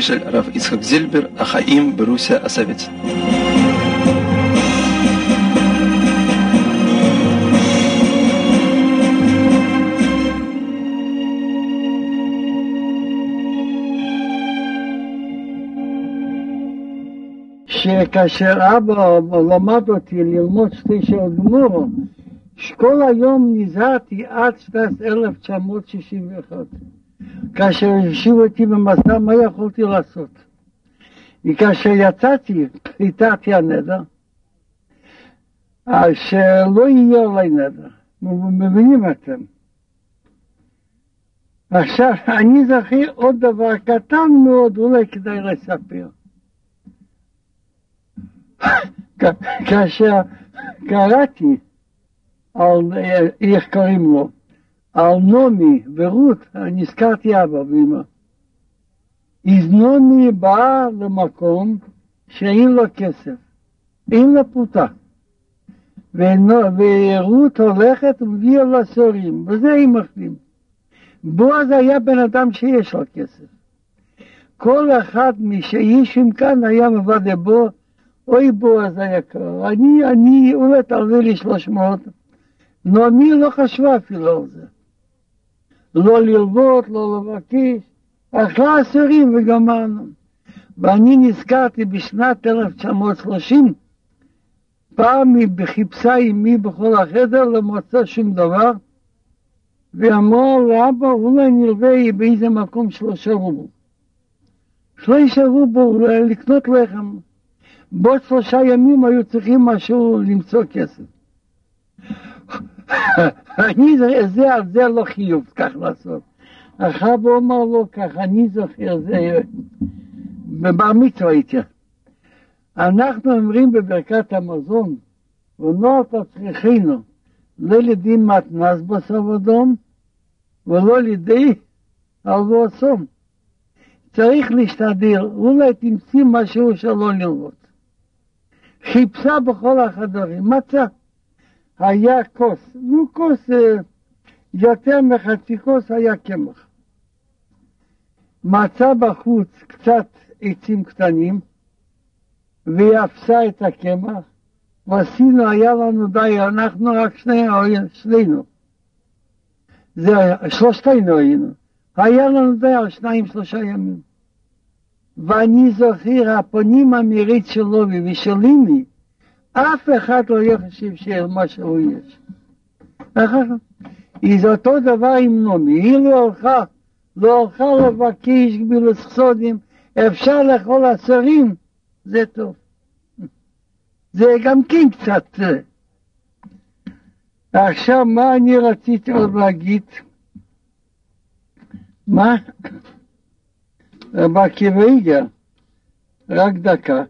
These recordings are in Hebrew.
סיפורו האישי של הרב יצחק זילבר, החיים ברוסיה הסובייטית. שכאשר אבא למד אותי ללמוד שתי שעות גמור, שכל היום נזהרתי עד שנת 1961. כאשר השאירו אותי במסע, מה יכולתי לעשות? וכאשר יצאתי, חיטרתי הנדר, שלא יהיה עלי נדר. מבינים אתם? עכשיו, אני זוכר עוד דבר קטן מאוד, אולי כדאי לספר. כאשר קראתי על, איך קוראים לו, על נעמי ורות, נזכרתי אבא ואמא. אז נעמי באה למקום שאין לו כסף, אין לה פוטה. ורות הולכת ומביאה לה סורים, וזה הם מחלים. בועז היה בן אדם שיש לו כסף. כל אחד משאישים כאן היה מוודא בו אוי בועז היקר, אני, אני, אולי תרווה לי שלוש מאות. נעמי לא חשבה אפילו על זה. לא ללוות, לא לבקש, אכלה עשורים וגמרנו. ואני נזכרתי בשנת 1930, פעם היא חיפשה עימי בכל החדר, לא מצא שום דבר, ואמרה לאבא, אולי נלווה באיזה מקום שלושה רובל. שלושה רובל לקנות לחם. בעוד שלושה ימים היו צריכים משהו למצוא כסף. אני זה על זה לא חיוב כך לעשות. אחאב אומר לו כך, אני זוכר, זה בבר מצווה הייתי. אנחנו אומרים בברכת המזון, ונוער תצריכנו, לא לידי מתנס בסוף אדום, ולא לידי הלבו אסום. צריך להשתדל, אולי תמציא משהו שלא ללמוד. חיפשה בכל החדרים, מצא. היה כוס, נו כוס יותר מחצי כוס היה קמח. מצא בחוץ קצת עצים קטנים, והיא אפסה את הקמח, ועשינו, היה לנו די, אנחנו רק שני, שנינו. זה שלושתנו היינו. היה לנו די על שניים שלושה ימים. ואני זוכר הפנים המרית שלו ושלימי, אף אחד לא חושב שמה שהוא יש. זה אותו דבר עם נעמי, היא לא הלכה, לא הלכה לבקש גבילוס סודים, אפשר לאכול עשרים, זה טוב. זה גם כן קצת. עכשיו, מה אני רציתי עוד להגיד? מה? רב עקיבא רק דקה.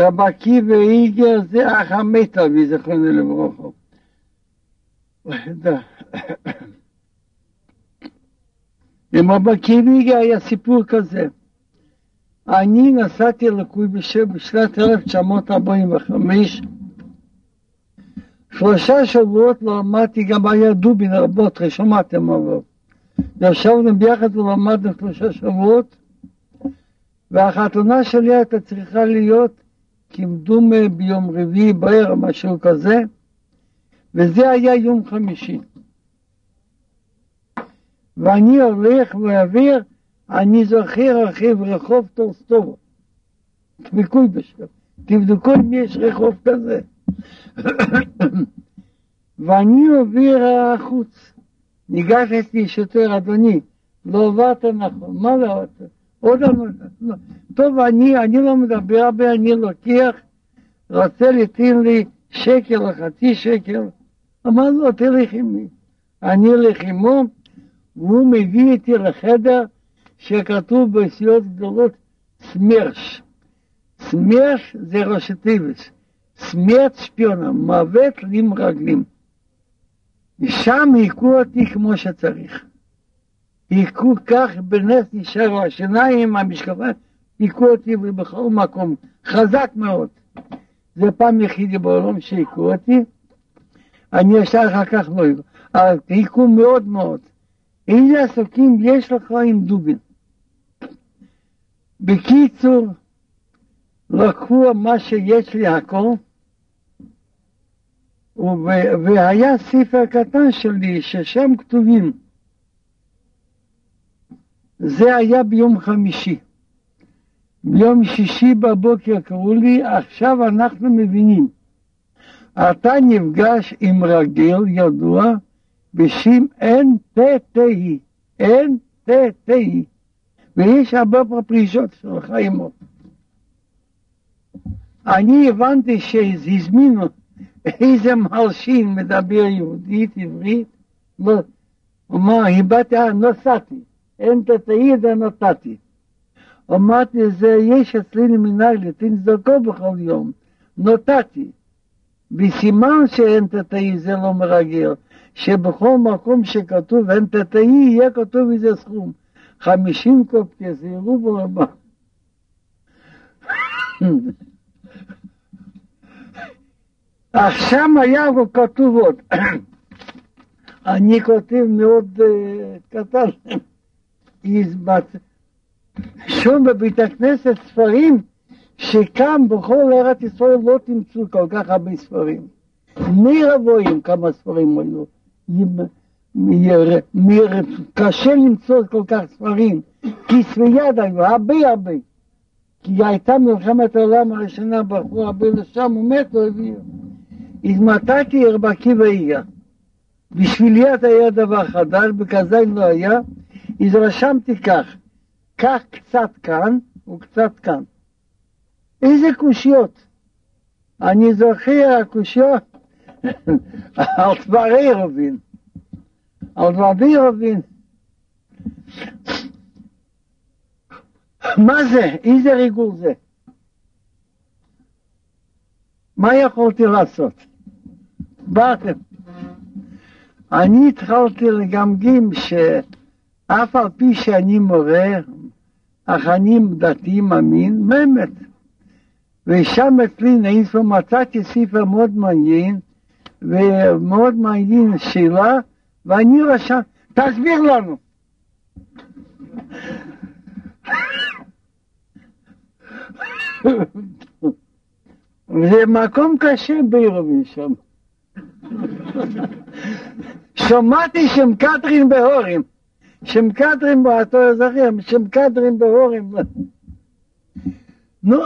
רב עקיבא איגר זה אח המטאבי, זכרונו לברכה. עם רב עקיבא איגר היה סיפור כזה. אני נסעתי לקוי בשנת 1945, שלושה שבועות לא למדתי, גם היה דובין רבות, שמעתם עליו. ישבנו ביחד ולמדנו שלושה שבועות, והחתונה שלי הייתה צריכה להיות כמדומה ביום רביעי בערב, משהו כזה, וזה היה יום חמישי. ואני הולך ואעביר, אני זוכר רכיב רחוב טורסטובו, תבדקו בשביל, תבדקו אם יש רחוב כזה. ואני עובר החוץ, ניגש אצלי שוטר, אדוני, לא עברת נכון, מה לא עברת? עוד לא, טוב, אני, אני לא מדבר הרבה, אני לוקח, רוצה לתת לי שקל או חצי שקל, אמר לו, תלך עמי. אני אלך עמו, והוא מביא אותי לחדר שכתוב בסיעות גדולות סמרש. סמרש זה ראשי טבעס. סמרט שפיונה, מוות עם רגלים. ושם היכו אותי כמו שצריך. היכו כך בנס נשארו השיניים, המשקפיים, היכו אותי בכל מקום, חזק מאוד. זה פעם יחידי בעולם שהיכו אותי, אני ישר אחר כך לא היכו, אבל היכו מאוד מאוד. איזה עסקים יש לך עם דובין? בקיצור, לקחו מה שיש לי הכל, והיה ספר קטן שלי ששם כתובים. זה היה ביום חמישי. ביום שישי בבוקר קראו לי, עכשיו אנחנו מבינים. אתה נפגש עם רגל ידוע בשם NTTI, NTTI, ויש הרבה פרישות של חיימו. אני הבנתי שהזמינו איזה מלשין מדבר יהודית, עברית, לא, אמר, הבעתי, נסעתי, NTTI זה נתתי. אמרתי, זה יש אצלי מנהל, תנזקו בכל יום, נתתי. בסימן שאין תתאי זה לא מרגל, שבכל מקום שכתוב אין תתאי יהיה כתוב איזה סכום. חמישים קופקי זה רובל הבא. עכשיו היה כתוב עוד. אני כותב מאוד קטן. שום בבית הכנסת ספרים שכאן בכל ארץ ישראל לא תמצאו כל כך הרבה ספרים. מי רבועים כמה ספרים היו. קשה למצוא כל כך ספרים, כספי יד היו, הרבה הרבה. כי הייתה מלחמת העולם הראשונה, ברחו הרבה לשם, הוא מת, לא הביאו. הזמתתי רב עקיבא איגה. בשבילי זה היה דבר חדש, בכזה לא היה, אז רשמתי כך, קח קצת כאן וקצת כאן. איזה קושיות? אני זוכר הקושיות על דברי רבין, על דברי רבין. מה זה? איזה ריגול זה? מה יכולתי לעשות? באתם. אני התחלתי לגמגים שאף על פי שאני מורה, אך אני דתי מאמין, באמת. ושם אצלי נאיפה מצאתי ספר מאוד מעניין, ומאוד מעניין שאלה, ואני רשם, תסביר לנו. זה מקום קשה בעירובין שם. שמעתי שם קטרין בהורים, שם קטרין, אתה זוכר, שם קטרין בהורים. נו,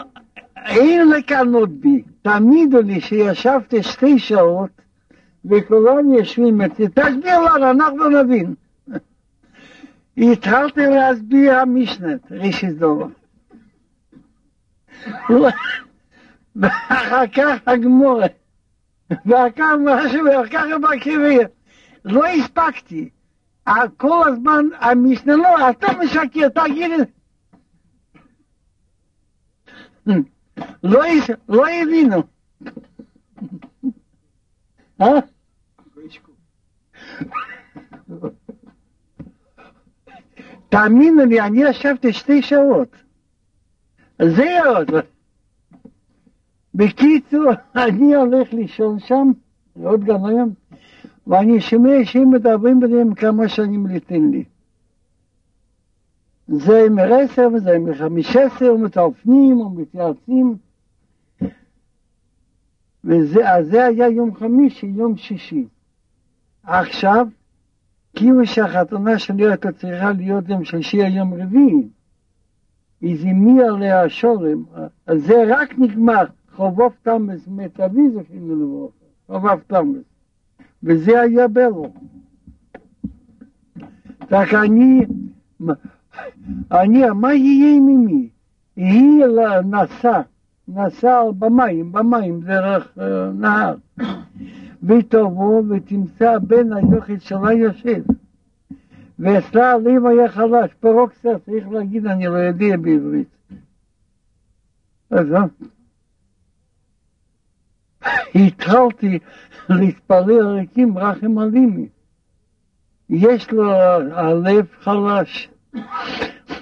אין לקנות בי, תעמידו לי שישבתי שתי שעות וכולם יושבים אצלי, תסביר לנו, אנחנו נבין. התחלתי להסביר המשנת, רישיס דובר. ואחר כך הגמורה, ואחר כך משהו, ואחר כך בקריה. לא הספקתי. כל הזמן המשנה, לא, אתה משקר, תגיד את זה. לא, לא הבינו. אה? תאמינו לי, אני ישבתי שתי שעות. זה עוד. בקיצור, אני הולך לישון שם, עוד גם היום, ואני שומע שהם מדברים ביניהם כמה שנים ליתן לי. זה מ-10 וזה מ-15, ומטלפנים ומתייעצים. וזה היה יום חמישי, יום שישי. עכשיו, כאילו שהחתונה שלי הייתה צריכה להיות יום שלישי, היום רביעי. איזה מי עליה השורם, אז זה רק נגמר, חובוב תמס מת אבי זכינו לברכה, חובב תמס. וזה היה בלו. רק אני, אני, מה יהיה ממי? היא נסע, נסע במים, במים דרך uh, נהר. ותבוא ותמצא בן היוחד שלה יושב. ואצלה הלב היה חלש, פרוקסיה צריך להגיד, אני לא יודע בעברית. אז התחלתי להתפלל ריקים רחם עלימי. יש לו הלב חלש.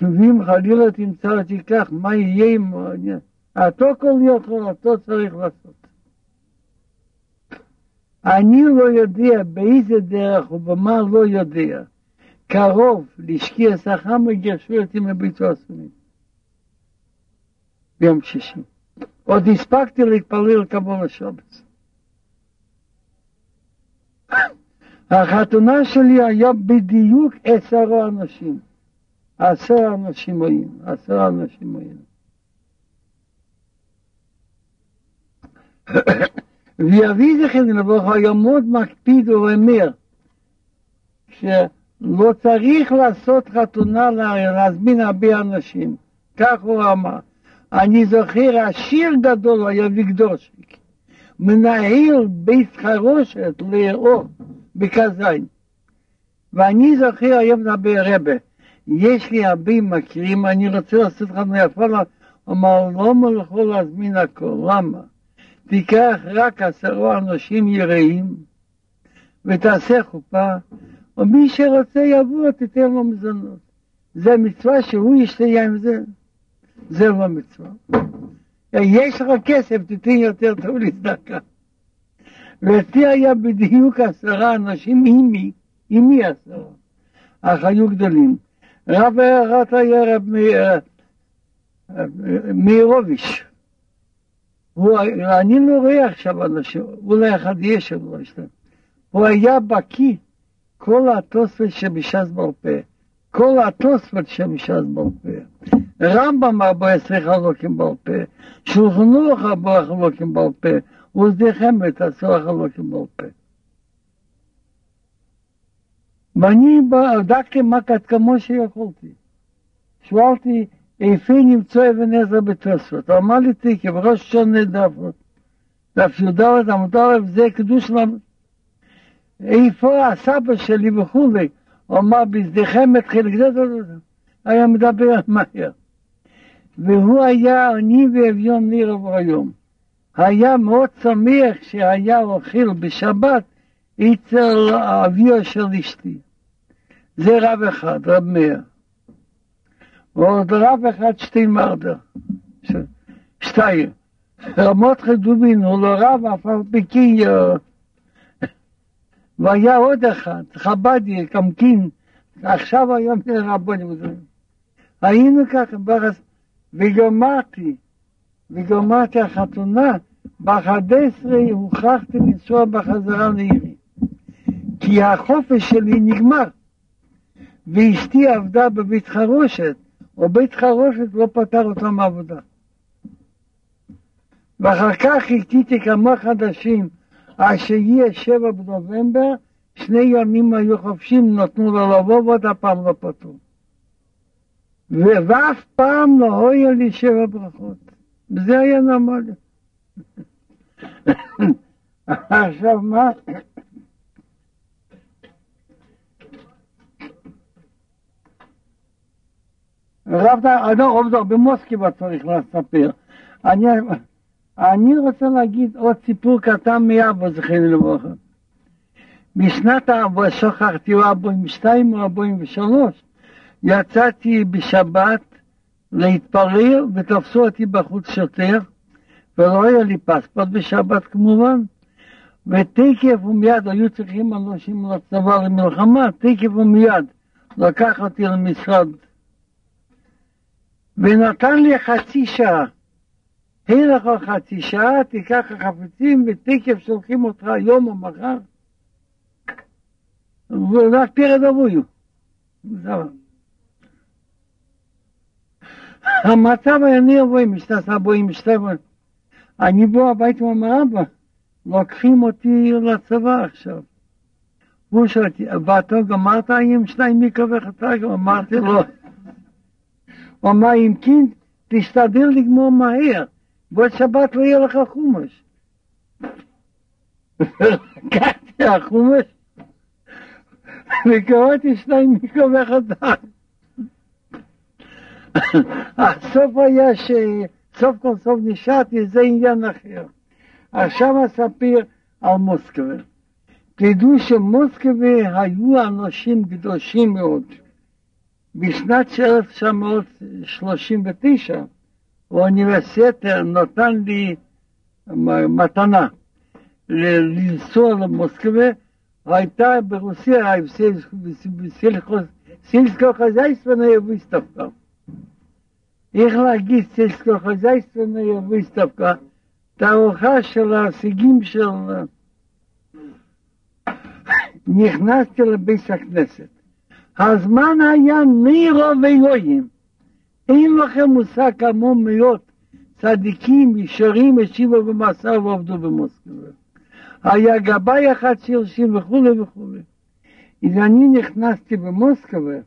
ואם חלילה תמצא אותי כך, מה יהיה אם... אותו כל יכול, אותו צריך לעשות. אני לא יודע באיזה דרך ובמה לא יודע. קרוב להשקיע שכר מגרשו אותי מביצוע סונים. ביום שישי. עוד הספקתי להתפלל קבול השבץ. החתונה שלי היה בדיוק עשרה אנשים. עשרה אנשים היינו, עשרה אנשים היינו. ויביא זכר לברכה היה מאוד מקפיד ואומר שלא צריך לעשות חתונה להזמין הרבה אנשים, כך הוא אמר. אני זוכר, השיר גדול היה ויגדורשיק, מנהל בית חרושת לאור בקזיין. ואני זוכר היום מדבר רבה, יש לי הרבה מקרים, אני רוצה לעשות לך נפלה, אמר, למה יכול להזמין הכל? למה? תיקח רק עשרה אנשים יראים ותעשה חופה, ומי שרוצה יבוא, תיתן לו מזונות. זה מצווה שהוא ישתהיה עם זה, זה לא מצווה. יש לך כסף, תיתן יותר טוב לצדקה. ואצלי היה בדיוק עשרה אנשים, עימי, עימי עשרה, אך היו גדולים. רב אחד היה רב מאירוביש. אני לא רואה עכשיו אנשים, אולי אחד יש, יש להם. הוא היה בקיא כל התוספות שבש"ס פה, כל התוספות שבש"ס בעל פה. רמב"ם ארבע עשרה חלוקים בעל פה, שולחן ערוך ארבע חלוקים בעל פה, וזדיחמת עשרה חלוקים בעל פה. ואני בדקתי מה כמו שיכולתי. שאלתי, איפה נמצא אבן עזרא בתוספות? אמר לי תיקי, בראש שונה דף, דף י"ד עמוד א', זה קידוש למה. איפה הסבא שלי וכולי? אמר, בזדיחמת חלק זה, היה מדבר מהר. והוא היה עני ואביון ניר היום. היה מאוד שמח שהיה אוכל בשבת אצל אביו של אשתי. זה רב אחד, רב מאיר. ועוד רב אחד שטיינמרדר, שטייר. רמות חדובין הוא לא רב, אף על פי כן, והיה עוד אחד, חבדי, קמקין, עכשיו היום רבונים. היינו ככה, וגמרתי, וגמרתי החתונה, ב-11 הוכרחתי לנסוע בחזרה לעירי. כי החופש שלי נגמר. ואשתי עבדה בבית חרושת, או בית חרושת לא פטר אותה מעבודה. ואחר כך חיכיתי כמה חדשים, עד שיהיה שבע בנובמבר, שני ימים היו חופשים, נתנו לו לבוא ועוד הפעם לא פתרו. ואף פעם לא היה לי שבע ברכות. וזה היה נורמלי. עכשיו מה? רב לא, עובדו, במוסקבה צריך לספר. אני, אני רוצה להגיד עוד סיפור קטן מאבא זכרנו לברכה. בשנת ארבע, שכחתי, או ארבעים ושתיים או ארבעים ושלוש, יצאתי בשבת להתפרר ותפסו אותי בחוץ שוטר, ולא היה לי פספורט בשבת כמובן, ותקף ומיד היו צריכים אנשים לצבא למלחמה, תקף ומיד לקח אותי למשרד ונתן לי חצי שעה. אין לך חצי שעה, תיקח החפצים ותקף שולחים אותך היום או מחר. ורק פרד אבויו. המצב היה ניר בוי, משתסה בוי, משתבוי. אני בוא הביתה ואומר, אבא, לוקחים אותי לצבא עכשיו. הוא שואל אותי, ואתה גמרת עם שניים מקווה חתק? אמרתי לו, הוא אמר, אם כן, תשתדל לגמור מהר, בעוד שבת לא יהיה לך חומש. לקחתי החומש וקראתי שניים מקווה חתק. הסוף היה שסוף כל סוף נשארתי, זה עניין אחר. עכשיו אספר על מוסקבה. תדעו שמוסקבה היו אנשים קדושים מאוד. בשנת 1939 האוניברסיטה נתן לי מתנה לנסוע למוסקבה, הייתה ברוסיה, סילסקו חזייסטוונה ויסטפקה. איך להגיד סלסקוחזייסטרניה ויסטבקה, תערוכה של ההישגים של... נכנסתי לבית הכנסת. הזמן היה נירו ואלוהים. אין לכם מושג כמו מאות צדיקים ישרים השיבו במסע ועבדו במוסקבה. היה גבאי אחד שהרשים וכולי וכולי. אז אני נכנסתי במוסקבה,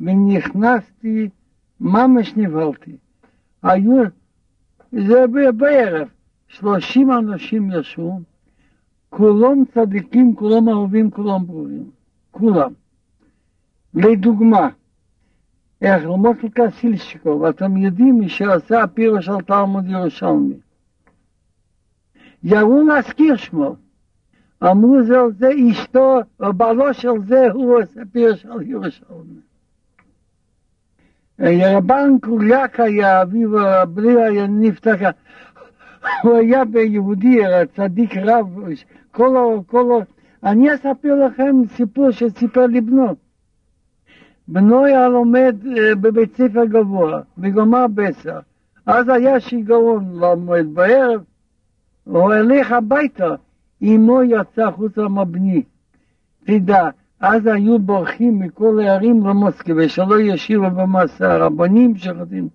ונכנסתי, ממש נבהלתי. היו, זה בערב, שלושים אנשים ישבו, כולם צדיקים, כולם אהובים, כולם ברורים, כולם. לדוגמה, איך למוטל קסילשקו, ואתם יודעים מי שעשה הפירוש של תלמוד ירושלמי. יראו להזכיר שמו. אמרו זה על זה אשתו, או בעלו של זה הוא עושה פירוש של ירושלמי. רבן קוליאק היה אביו הבלי היה נפתח, הוא היה ביהודי, צדיק רב, כל, כל, אני אספר לכם סיפור שסיפר לי בנו. בנו היה לומד בבית ספר גבוה, וגמר בעשר. אז היה שיגעון ללמוד בערב, הוא הלך הביתה, אמו יצא החוצה מבני. תדע, אז היו בורחים מכל הערים למוסקבה, שלא ישירו במסע, הרבנים שחוטאים.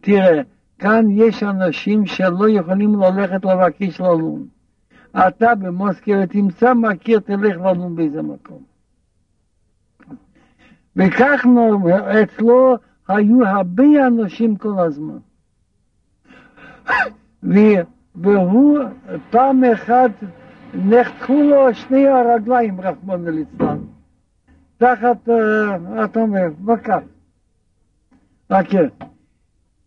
תראה, כאן יש אנשים שלא יכולים ללכת לבקש ללון. אתה במוסקבה תמצא מכיר, תלך ללון באיזה מקום. וכך אצלו היו הרבה אנשים כל הזמן. והוא פעם אחת נחתכו לו שני הרגליים, רחמנא ליצלן, תחת, אתה אומר, בקר. כן.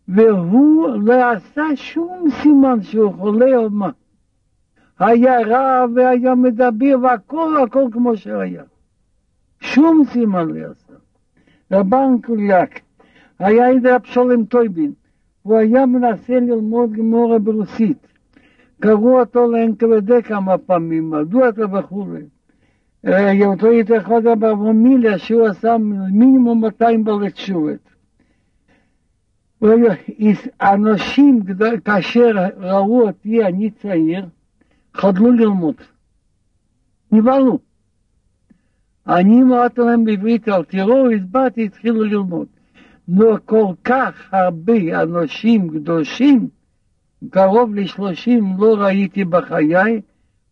והוא לא עשה שום סימן שהוא חולה או מה. היה רע והיה מדבר והכל הכל כמו שהיה. שום סימן לא עשה. רבן קוליאק היה איזה אבשולם טויבין, הוא היה מנסה ללמוד גמורה ברוסית. קראו אותו לאנקלדה כמה פעמים, מדוע אתה וכולי. אותו אחד אברמיליה שהוא עשה מינימום 200 בלתשובת. אנשים, כאשר ראו אותי, אני צעיר, חדלו ללמוד. נבהלו. אני אמרתי להם בעברית, אל תראו, הסברתי, התחילו ללמוד. נו, כל כך הרבה אנשים קדושים, קרוב לשלושים לא ראיתי בחיי,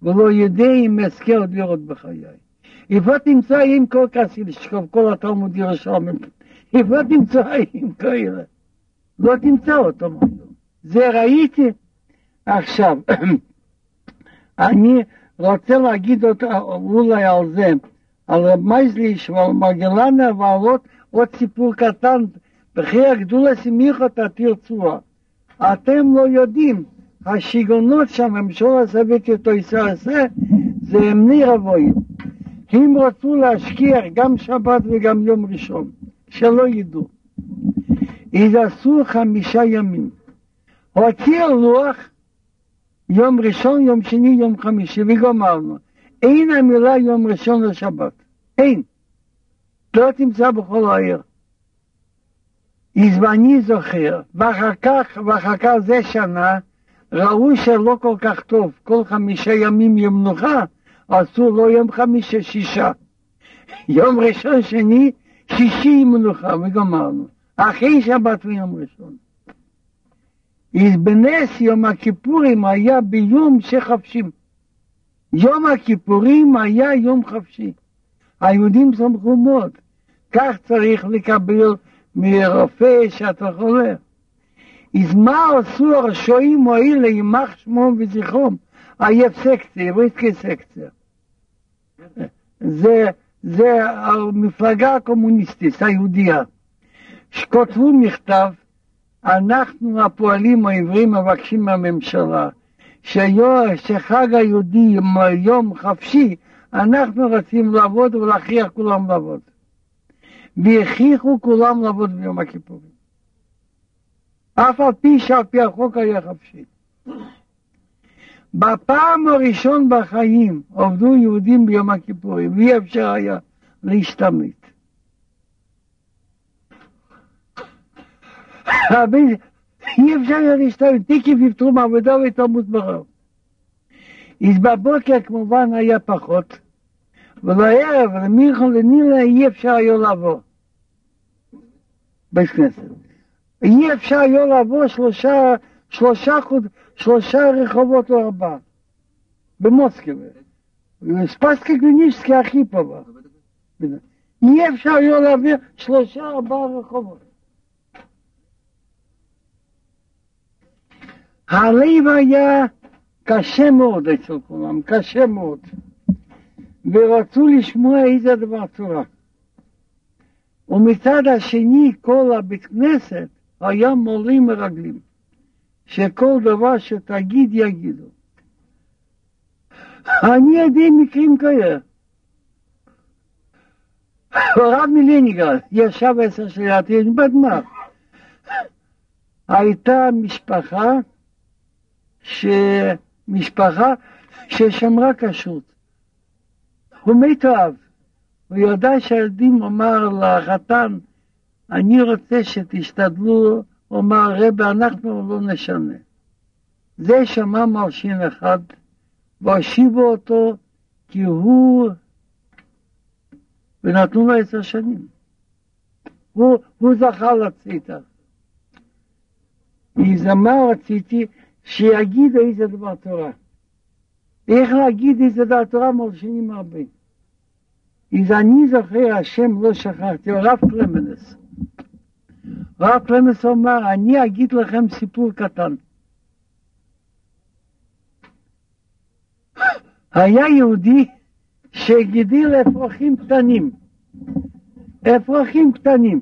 ולא יודע אם אזכה עוד לראות בחיי. איפה תמצא עם כל כסיל, כל התלמוד ירושלמי, איפה תמצא עם כאלה? לא תמצא אותו. זה ראיתי. עכשיו, אני רוצה להגיד אותה אולי על זה, על רב מייזליש ועל מרגלנה ועל עוד סיפור קטן, בחיי הגדולה סמיכות התרצועה. אתם לא יודעים, השיגעונות שהממשלה הסובייטית אותו ישראל עשה, זה אמני רבויים. הם רצו להשקיע גם שבת וגם יום ראשון, שלא ידעו. אז עשו חמישה ימים. הוציא לוח יום ראשון, יום שני, יום חמישי, וגמרנו. אין המילה יום ראשון לשבת. אין. לא תמצא בכל העיר. אז ואני זוכר, ואחר כך, ואחר כך זה שנה, ראו שלא כל כך טוב, כל חמישה ימים יום מנוחה, עשו לא יום חמישה, שישה. יום ראשון, שני, שישי מנוחה, וגמרנו. אחרי שבת ויום ראשון. אז בנס יום הכיפורים היה ביום שחפשים. יום הכיפורים היה יום חפשי. היהודים שמחו מאוד. כך צריך לקבל מרופא שאתה חולה. אז מה עשו הרשועים האלה, יימח שמם וזכרם? היה סקציה, ריסקי סקציה. זה, זה המפלגה הקומוניסטית, היהודייה, שכותבו מכתב, אנחנו הפועלים העברים מבקשים מהממשלה, שחג היהודי יום חפשי, אנחנו רוצים לעבוד ולהכריח כולם לעבוד. והכריחו כולם לעבוד ביום הכיפורים. אף על פי שעל פי החוק היה חפשי. בפעם הראשון בחיים עובדו יהודים ביום הכיפורים, ואי אפשר היה להשתמט. אבל אי אפשר היה להשתמש, תיקי ויפטרו מעבודה ותלמוד ברוב. אז בבוקר כמובן היה פחות, ולערב, למיכון לנילה אי אפשר היה לעבור. בית כנסת. אי אפשר היה לעבור שלושה, שלושה, חוד- שלושה רחובות או ארבעה. במוסקבה. ספסקי גלינישסקי הכי פה. אי אפשר היה להעביר שלושה ארבעה רחובות. הלב היה קשה מאוד אצל כולם, קשה מאוד. ורצו לשמוע איזה דבר תורה. ומצד השני כל הבית כנסת היה מורים מרגלים, שכל דבר שתגיד יגידו. אני יודע מקרים כאלה. הרב מלינגרד ישב עשר יש בדמר. הייתה משפחה, ש... משפחה ששמרה כשרות. הוא מתאהב. הוא ידע שהילדים אמר לחתן, אני רוצה שתשתדלו, הוא אמר, רבי, אנחנו לא נשנה. זה שמע מרשין אחד, והושיבו אותו, כי הוא, ונתנו לו עשר שנים. הוא, הוא זכה לצאת. אז מה רציתי? שיגיד איזה דבר תורה. איך להגיד איזה דבר תורה מרשימים הרבה. אז אני זוכר, השם לא שכחתי, הרב קלמנס. הרב קלמנס אומר, אני אגיד לכם סיפור קטן. היה יהודי שגידל אפרוחים קטנים. אפרוחים קטנים.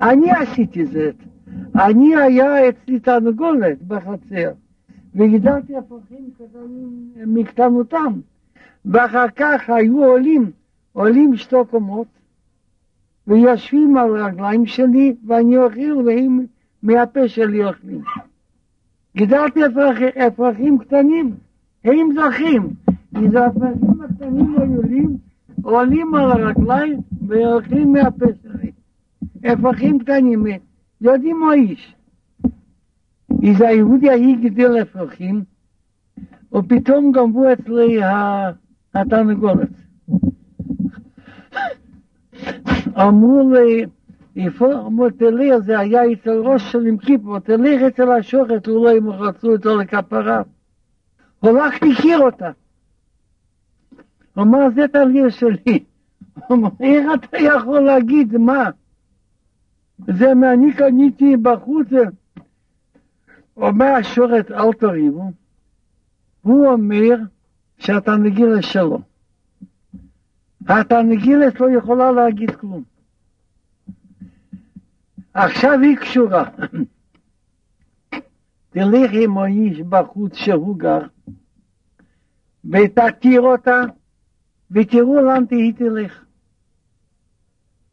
אני עשיתי זאת. אני היה אצלי תרנגולת בחצר, וגידלתי אפרוחים קטנים מקטנותם, ואחר כך היו עולים, עולים שתי קומות, ויושבים על הרגליים שלי, ואני אוכל, והם מהפה שלי אוכלים. גידלתי אפרוחים קטנים, הם זוכים. אז האפרוחים הקטנים עולים, עולים על הרגליים ואוכלים מהפה שלי. אפרוחים קטנים, יודעים מה איש. אז היהודי ההיא גידל אפרוחים, ופתאום גנבו אצלי התרנגולת. אמרו לי, איפה, אמרו, תלך, זה היה אצל ראש של עם כיפו, תלך אצל השוחט, אולי הם רצו אותו לכפרה. הלכתי, הכיר אותה. אמר, זה תרגיל שלי. אמר, איך אתה יכול להגיד, מה? זה אני קניתי בחוץ. אומר השוחט, אל תריבו. הוא אומר שהתרנגילת שלו. התרנגילת לא יכולה להגיד כלום. עכשיו היא קשורה. תלך עם האיש בחוץ שהוא גר, ותכיר אותה, ותראו לאן היא תלך.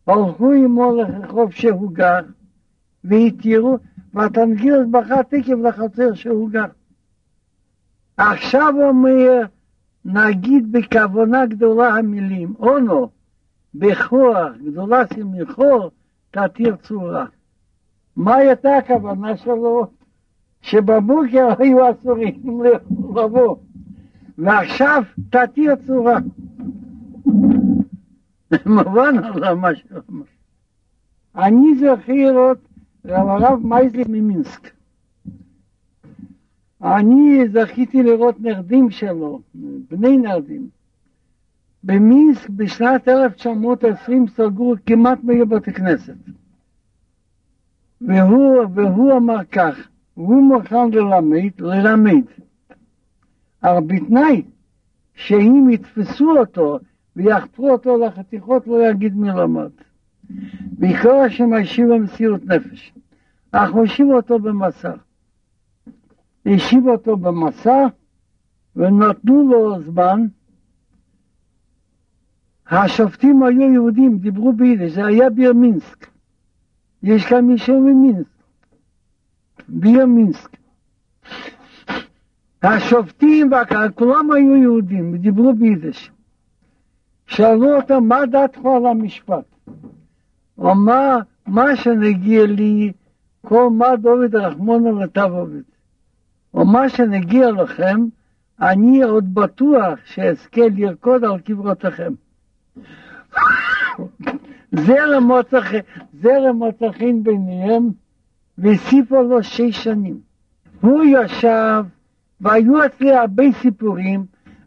הלכו עמו לרחוב שהוא גר, והתירו, והתנגילת בכה תקף לחצר שהוא גר. עכשיו אומר, נגיד בכוונה גדולה המילים, אונו, בכוח גדולה שמחור, תתיר צורה. מה הייתה הכוונה שלו? שבבוקר היו אסורים לבוא, ועכשיו תתיר צורה. מובן על מה שהוא אמר. אני זוכר עוד הרב מייזליך ממינסק. אני זכיתי לראות נכדים שלו, בני נכדים. במינסק בשנת 1920 סגרו כמעט מאה בתי כנסת. והוא, והוא אמר כך, הוא מוכן ללמד, ללמד, אבל בתנאי שאם יתפסו אותו ויחפרו אותו לחתיכות לא יגיד למד. בעיקר השם השיב במסירות נפש. אך הושיבו אותו במסע. השיבו אותו במסע ונתנו לו זמן. השופטים היו יהודים, דיברו ביידיש, זה היה ביר מינסק. יש כאן מישהו ממינסק. ביר מינסק. השופטים כולם היו יהודים, דיברו ביידיש. שאלו אותו, מה דעתך על המשפט? הוא אמר, מה שנגיע לי, כל מה דוד רחמונו לטבוביץ. ומה שנגיע לכם, אני עוד בטוח שאזכה לרקוד על קברותיכם. זרם מוצא חן ביניהם, והוסיפו לו שש שנים. הוא ישב, והיו אצלי הרבה סיפורים,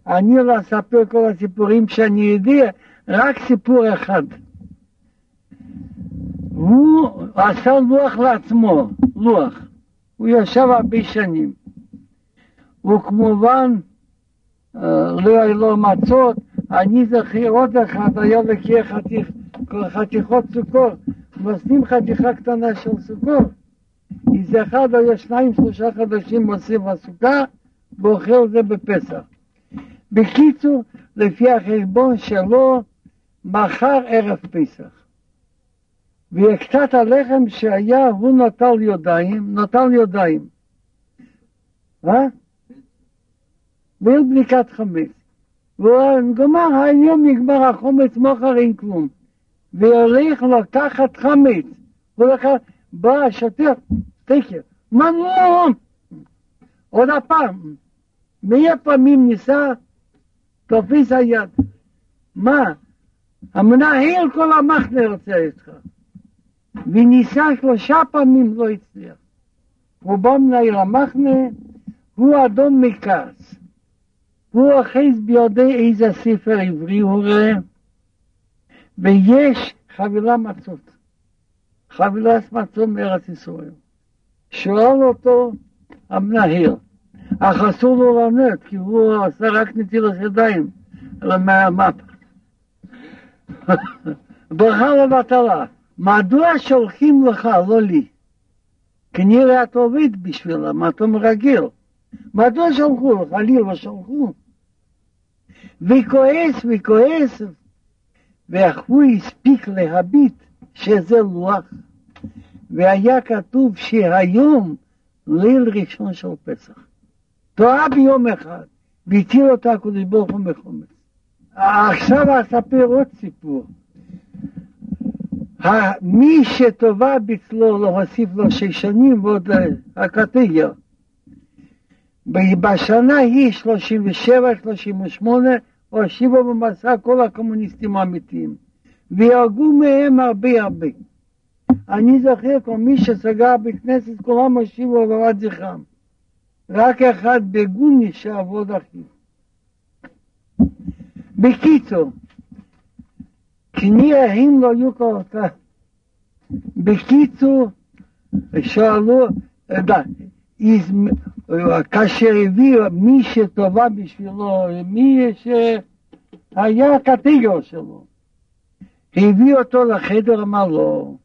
אני לא אספר כל הסיפורים שאני יודע, רק סיפור אחד. הוא עשה לוח לעצמו, לוח. הוא ישב הרבה שנים. הוא כמובן לא היה לו מצות, אני זוכר עוד אחד, היה לוקח חתיך, חתיכות סוכר, נוסעים חתיכה קטנה של סוכר, איזה אחד היה שניים שלושה חודשים מוסיף הסוכה ואוכל זה בפסח. בקיצור, לפי החשבון שלו, מחר ערב פסח. וקצת הלחם שהיה, הוא נטל ידיים, נטל ידיים. אה? ואין בדיקת חמץ. והוא גמר, היום נגמר החומץ, מחר אין כלום. והולך לקחת חמץ. הוא לקח, בא השוטר, תקר, מה לא? עוד הפעם, מאה פעמים ניסה, תופס היד. מה? המנהל כל המחנה רוצה איתך. וניסה שלושה פעמים לא הצליח. הוא בא מנהל המחנה, הוא אדום מכעס. הוא אוחז בידי איזה ספר עברי הוא רואה, ויש חבילה מצות, חבילת מצות מארץ ישראל. שואל אותו המנהל, אך אסור לו לענות, כי הוא עשה רק נטילת ידיים, אלא מהמפה. ברכה לבטלה, מדוע שולחים לך, לא לי? כנראה אתה עובד בשבילם, אתה מרגיל. מדוע שלחו לך? לי לא שלחו. וכועס וכועס, ואך הוא הספיק להביט שזה לוח. והיה כתוב שהיום ליל ראשון של פסח. תורה ביום אחד, והטיל אותה הקדוש ברוך הוא מחומץ. עכשיו אספר עוד סיפור. מי שטובה בצלו להוסיף לו שש שנים ועוד הקטגיה. בשנה היא 37, 38, הושיבו במסע כל הקומוניסטים האמיתיים, והרגו מהם הרבה הרבה. אני זוכר כל מי שסגר בית כנסת, כולם הושיבו בבת זכרם. רק אחד בגון נשאר ועוד אחיו. בקיצור, כנראה הם לא היו כך. בקיצור, שאלו, כאשר הביא מי שטובה בשבילו, מי שהיה הקטגור שלו, הביא אותו לחדר, אמר לו,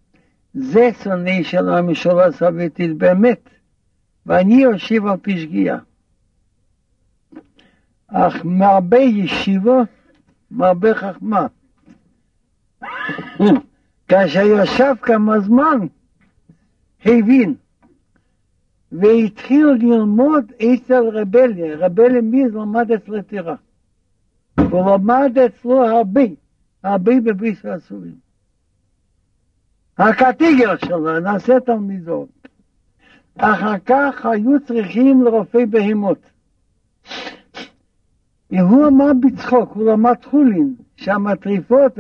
זה שונא של הממשלה הסובייטית באמת, ואני יושב על פשגייה. אך מהרבה ישיבות, מהרבה חכמה. כאשר ישב כמה זמן, הבין והתחיל ללמוד אצל רבליה, רבליה מיז למד אצל טירה. הוא למד אצלו הרבה, הרבה בביס הסורים. הקטיגר שלו, נעשה תלמידות. אחר כך היו צריכים לרופאי בהמות. והוא אמר בצחוק, הוא למד חולין, שהמטריפות,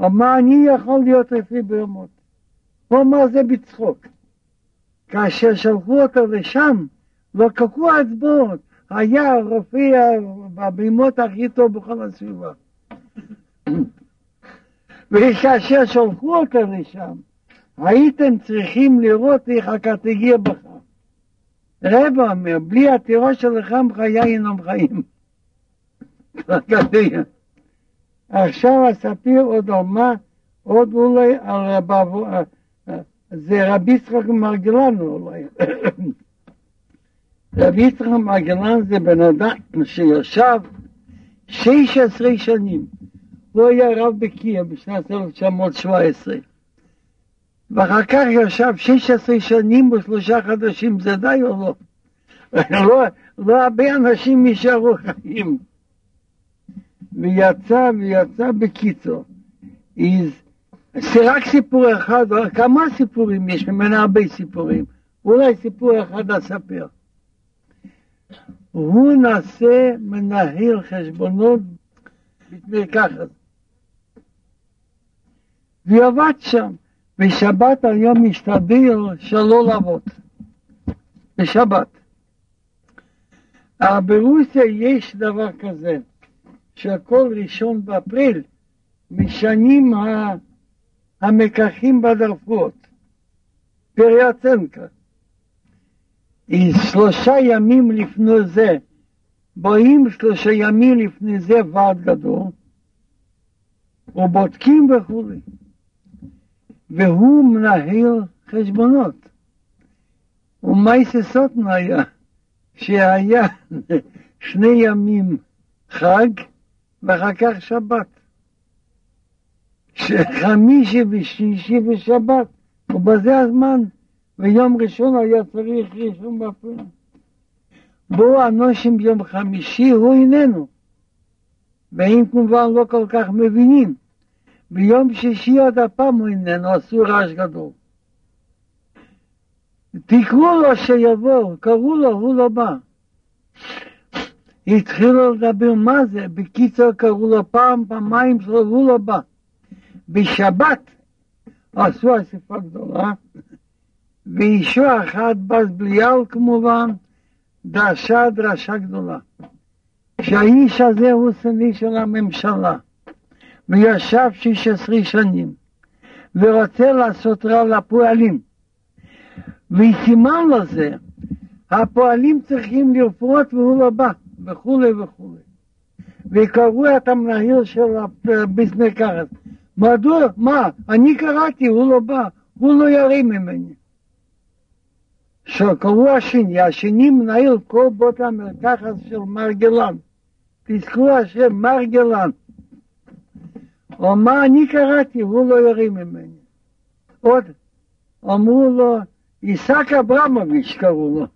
אמר אני יכול להיות רופאי בהמות. הוא אמר זה בצחוק. כאשר שלחו אותו לשם, לא קקו אצבעות, היה רופא בבימות הכי טוב בכל הסביבה. וכאשר שלחו אותו לשם, הייתם צריכים לראות איך הקטגיה בך. רב אומר, בלי הטרור שלכם חיי אינם חיים. עכשיו אספר עוד מה, עוד אולי על רב זה רבי יצחק מרגלן אולי. רבי יצחק מרגלן זה בן אדם שישב 16 שנים. הוא היה רב בקיה בשנת 1917. ואחר כך ישב 16 שנים ושלושה חודשים, זה די או לא? לא, לא הרבה אנשים נשארו חיים. ויצא, ויצא בקיצור. זה רק סיפור אחד, כמה סיפורים יש ממנה הרבה סיפורים, אולי סיפור אחד אספר. הוא נעשה מנהל חשבונות בית מרקחת. ועבד שם, בשבת היום משתדל שלא לעבוד. בשבת. ברוסיה יש דבר כזה, שכל ראשון באפריל משנים המקחים בדרגות, פריאצנקה. שלושה ימים לפני זה, באים שלושה ימים לפני זה ועד גדול, ובודקים וכולי. והוא מנהל חשבונות. ומייסה סוטן היה, שהיה שני ימים חג ואחר כך שבת. חמישי ושישי ושבת, ובזה הזמן, ויום ראשון היה צריך ראשון באפריל. בואו אנושים ביום חמישי, הוא איננו. והם כמובן לא כל כך מבינים. ביום שישי עוד הפעם הוא איננו, עשו רעש גדול. תקראו לו שיבוא, קראו לו, הוא לא בא. התחילו לדבר מה זה, בקיצור קראו לו פעם, פעמיים, הוא לא בא. בשבת עשו אספה גדולה, ואישו אחת בז בליאל כמובן, דרשה דרשה גדולה. שהאיש הזה הוא שני של הממשלה, וישב 16 שנים, ורוצה לעשות רע לפועלים. וסימן לזה, הפועלים צריכים לרפות והוא לא בא, וכולי וכולי. וקראו את המנהל של הביסנקרת. מדוע? מה? אני קראתי, הוא לא בא, הוא לא ירים ממני. שקראו השני, השני מנהל כל בית המרקחת של מרגלן. תזכרו השם מרגלן. או מה אני קראתי, הוא לא ירים ממני. עוד אמרו לו, עיסק אברמוביץ' קראו לו.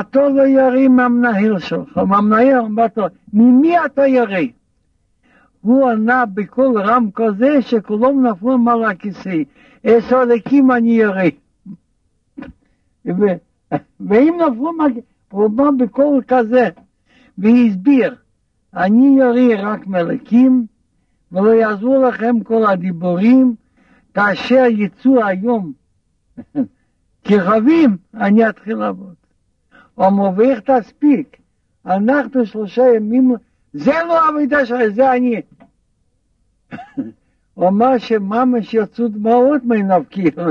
אתה לא ירים מהמנהל שלך, מהמנהל אמר לו, ממי אתה ירי? הוא ענה בקול רם כזה שכולם נפלו מעל הכיסא, עשר דקים אני ירי. ואם נפלו הוא אמר בקול כזה, והסביר, אני ירי רק מלכים, ולא יעזרו לכם כל הדיבורים, כאשר יצאו היום כרבים, אני אתחיל לעבוד. אומר, ואיך תספיק? אנחנו שלושה ימים, זה לא עבודה שלך, זה אני. הוא אמר שממש יצאו דמעות מעיניו, כאילו,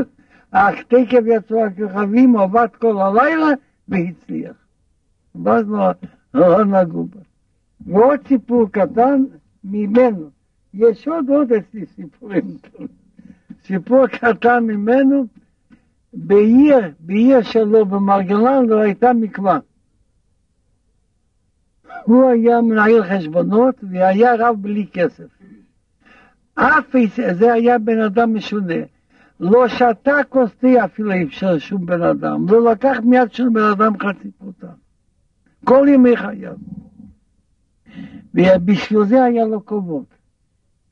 אך תקף יצאו הכוכבים, עבד כל הלילה והצליח. ואז לא, לא נגעו בה. ועוד סיפור קטן ממנו, יש עוד עוד אצלי סיפורים. סיפור קטן ממנו, בעיר, בעיר שלו במרגלן לא הייתה מקווה. הוא היה מנהל חשבונות והיה רב בלי כסף. אף זה היה בן אדם משונה. לא שתה כוס תה אפילו אפשר שום בן אדם, לא לקח מיד של בן אדם חצי פרוטה. כל ימי חייו. ובשביל זה היה לו כבוד.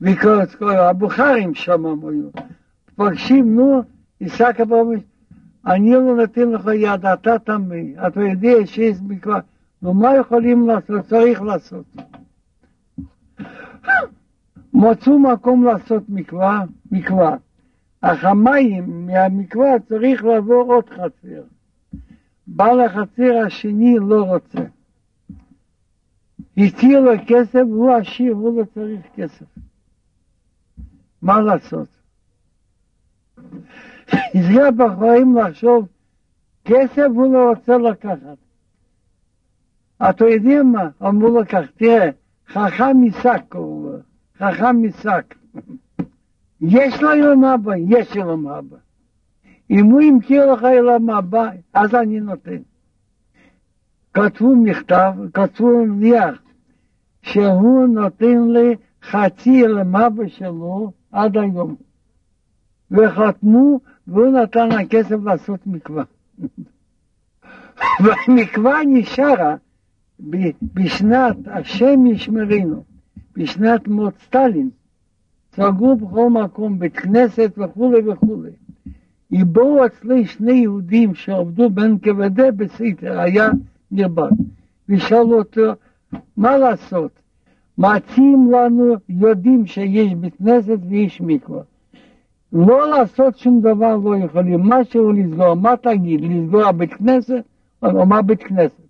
וכל הבוכרים שם היו. פגשים, נו, עיסק אברהם, אני לא נותן לך יד, אתה טמא, אתה יודע שיש מקווה. נו, מה יכולים לעשות? צריך לעשות. מצאו מקום לעשות מקווה, מקווה. אך המים מהמקווה צריך לעבור עוד חצר. בעל החצר השני לא רוצה. הציע לו כסף, הוא עשיר, הוא לא צריך כסף. מה לעשות? זה בחיים לחשוב, כסף הוא לא רוצה לקחת. אתה יודע מה? אמרו לו כך, תראה, חכם משק קוראים לו, חכם משק. יש לו יום הבא, יש יום הבא. אם הוא ימכיר לך יום הבא, אז אני נותן. כתבו מכתב, כתבו נייר, שהוא נותן לי חצי יום הבא שלו עד היום. וחתמו, והוא נתן לה כסף לעשות מקווה. והמקווה נשארה בשנת השם ישמרנו, בשנת מות סטלין, סגרו בכל מקום, בית כנסת וכולי וכולי. בואו אצלי שני יהודים שעבדו בין כבדי בסתר, היה נרבד, ושאלו אותו, מה לעשות? מציעים לנו, יודעים שיש בית כנסת ויש מקווה. לא לעשות שום דבר לא יכולים, משהו לסגור, מה תגיד, לסגור הבית כנסת או מה בית כנסת?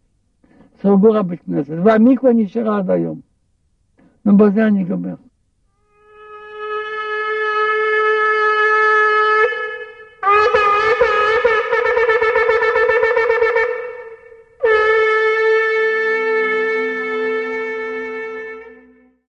סגור הבית כנסת, והמקווה נשארה עד היום. ובזה אני גומר.